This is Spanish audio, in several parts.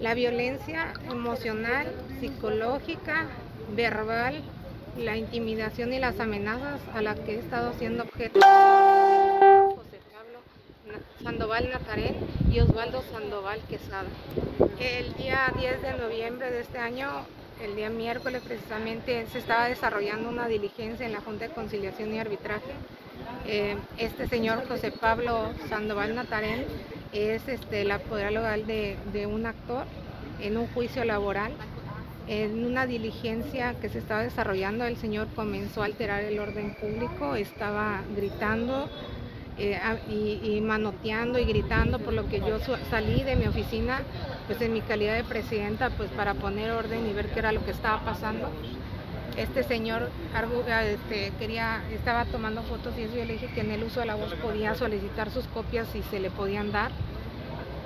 La violencia emocional, psicológica, verbal, la intimidación y las amenazas a las que he estado siendo objeto. José Pablo Sandoval Nazarén y Osvaldo Sandoval Quesada. El día 10 de noviembre de este año, el día miércoles precisamente, se estaba desarrollando una diligencia en la Junta de Conciliación y Arbitraje. Eh, este señor José Pablo Sandoval Natarén es este, el apoderado legal de, de un actor en un juicio laboral. En una diligencia que se estaba desarrollando, el señor comenzó a alterar el orden público, estaba gritando eh, y, y manoteando y gritando, por lo que yo salí de mi oficina, pues en mi calidad de presidenta, pues para poner orden y ver qué era lo que estaba pasando este señor este, quería, estaba tomando fotos y eso yo le dije que en el uso de la voz podía solicitar sus copias y se le podían dar.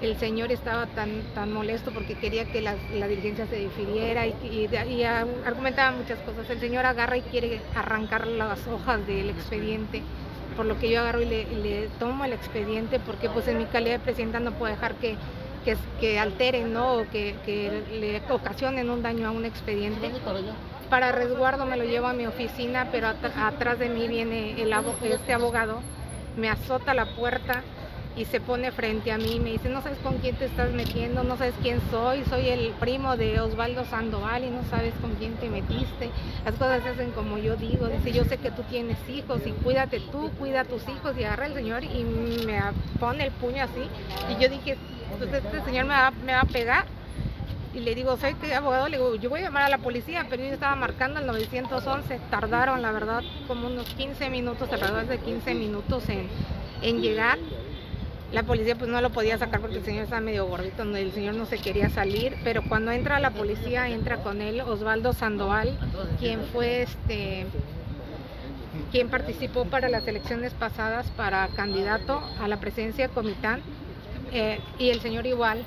El señor estaba tan, tan molesto porque quería que la, la diligencia se difiriera y, argumentaba muchas cosas. El señor agarra y quiere arrancar las hojas del expediente, por lo que yo agarro y le, tomo el expediente porque pues en mi calidad de presidenta no puedo dejar que, que, alteren ¿no? o que le ocasionen un daño a un expediente para resguardo me lo llevo a mi oficina, pero at- atrás de mí viene este abogado, me azota la puerta y se pone frente a mí me dice, no sabes con quién te estás metiendo, no sabes quién soy, soy el primo de Osvaldo Sandoval y no sabes con quién te metiste. Las cosas se hacen como yo digo, dice, yo sé que tú tienes hijos y cuídate tú, cuida a tus hijos y agarra el señor y me pone el puño así y yo dije, pues este señor me va, me va a pegar. Y le digo, soy abogado, le digo, yo voy a llamar a la policía, pero yo estaba marcando el 911. Tardaron, la verdad, como unos 15 minutos, alrededor de 15 minutos en, en llegar. La policía pues no lo podía sacar porque el señor estaba medio gordito, el señor no se quería salir, pero cuando entra la policía, entra con él Osvaldo Sandoval, quien fue este quien participó para las elecciones pasadas para candidato a la presidencia de Comitán, eh, y el señor igual,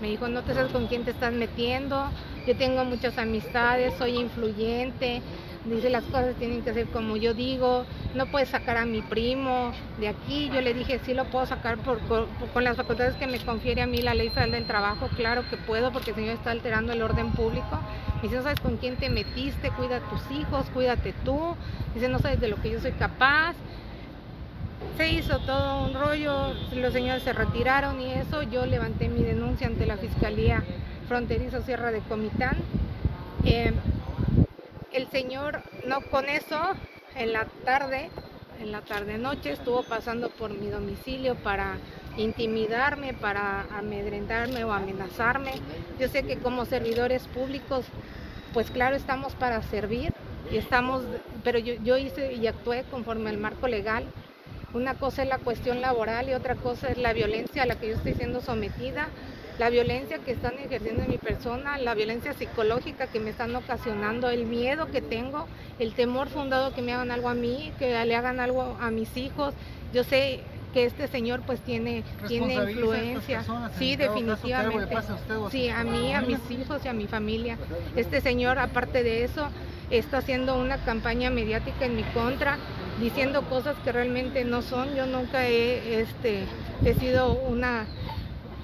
me dijo, no te sabes con quién te estás metiendo, yo tengo muchas amistades, soy influyente, dice las cosas tienen que ser como yo digo, no puedes sacar a mi primo de aquí, yo le dije, sí lo puedo sacar por, por- por- con las facultades que me confiere a mí la ley federal del trabajo, claro que puedo porque el señor está alterando el orden público, me dice, no sabes con quién te metiste, cuida a tus hijos, cuídate tú, dice, no sabes de lo que yo soy capaz, se hizo todo un rollo, los señores se retiraron y eso, yo levanté mi denuncia ante la Fiscalía Fronterizo Sierra de Comitán. Eh, el señor, no con eso, en la tarde, en la tarde noche, estuvo pasando por mi domicilio para intimidarme, para amedrentarme o amenazarme. Yo sé que como servidores públicos, pues claro, estamos para servir y estamos, pero yo, yo hice y actué conforme al marco legal. Una cosa es la cuestión laboral y otra cosa es la violencia a la que yo estoy siendo sometida, la violencia que están ejerciendo en mi persona, la violencia psicológica que me están ocasionando, el miedo que tengo, el temor fundado que me hagan algo a mí, que le hagan algo a mis hijos. Yo sé que este señor pues tiene, tiene influencia. personas, Sí, caso definitivamente. pase a Sí, a mí, a mis hijos y a mi familia. Este señor, aparte de eso, está haciendo una campaña mediática en mi contra, diciendo cosas que realmente no son. Yo nunca he, este, he sido una,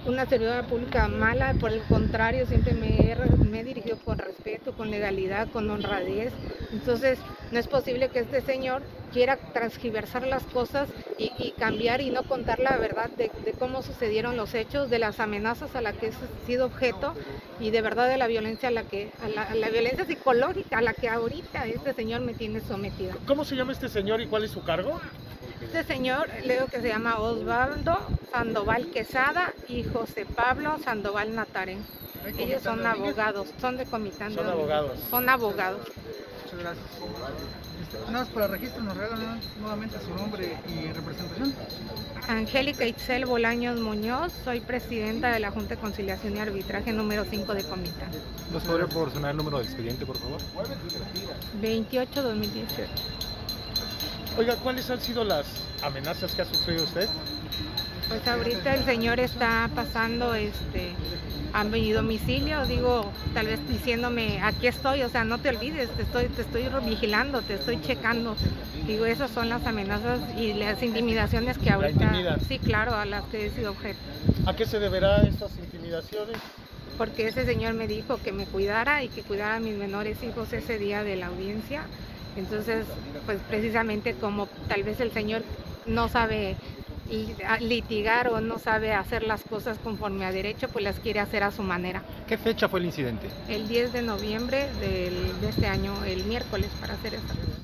una servidora pública mala, por el contrario, siempre me he, me he dirigido con respeto, con legalidad, con honradez. Entonces, no es posible que este señor quiera transgiversar las cosas y, y cambiar y no contar la verdad de, de cómo sucedieron los hechos, de las amenazas a las que he sido objeto y de verdad de la violencia a la que, a la, a la violencia psicológica a la que ahorita este señor me tiene sometida. ¿Cómo se llama este señor y cuál es su cargo? Este señor, le digo que se llama Osvaldo Sandoval Quesada y José Pablo Sandoval Natarén. Ellos son abogados, son de Comitán. Son abogados. Son abogados. Muchas gracias. Este, nada más para registro, nos regalan nuevamente su nombre y representación. Angélica Itzel Bolaños Muñoz, soy presidenta de la Junta de Conciliación y Arbitraje número 5 de Comitán. ¿Nos podría proporcionar el número de expediente, por favor? 28-2018. Oiga, ¿cuáles han sido las amenazas que ha sufrido usted? Pues ahorita el señor está pasando este a mi domicilio, digo, tal vez diciéndome, aquí estoy, o sea, no te olvides, te estoy, te estoy vigilando, te estoy checando. Digo, esas son las amenazas y las intimidaciones que La ahorita, intimidan. sí, claro, a las que he sido objeto. ¿A qué se deberá estas intimidaciones? porque ese señor me dijo que me cuidara y que cuidara a mis menores hijos ese día de la audiencia. Entonces, pues precisamente como tal vez el señor no sabe litigar o no sabe hacer las cosas conforme a derecho, pues las quiere hacer a su manera. ¿Qué fecha fue el incidente? El 10 de noviembre del- de este año, el miércoles para hacer exacto.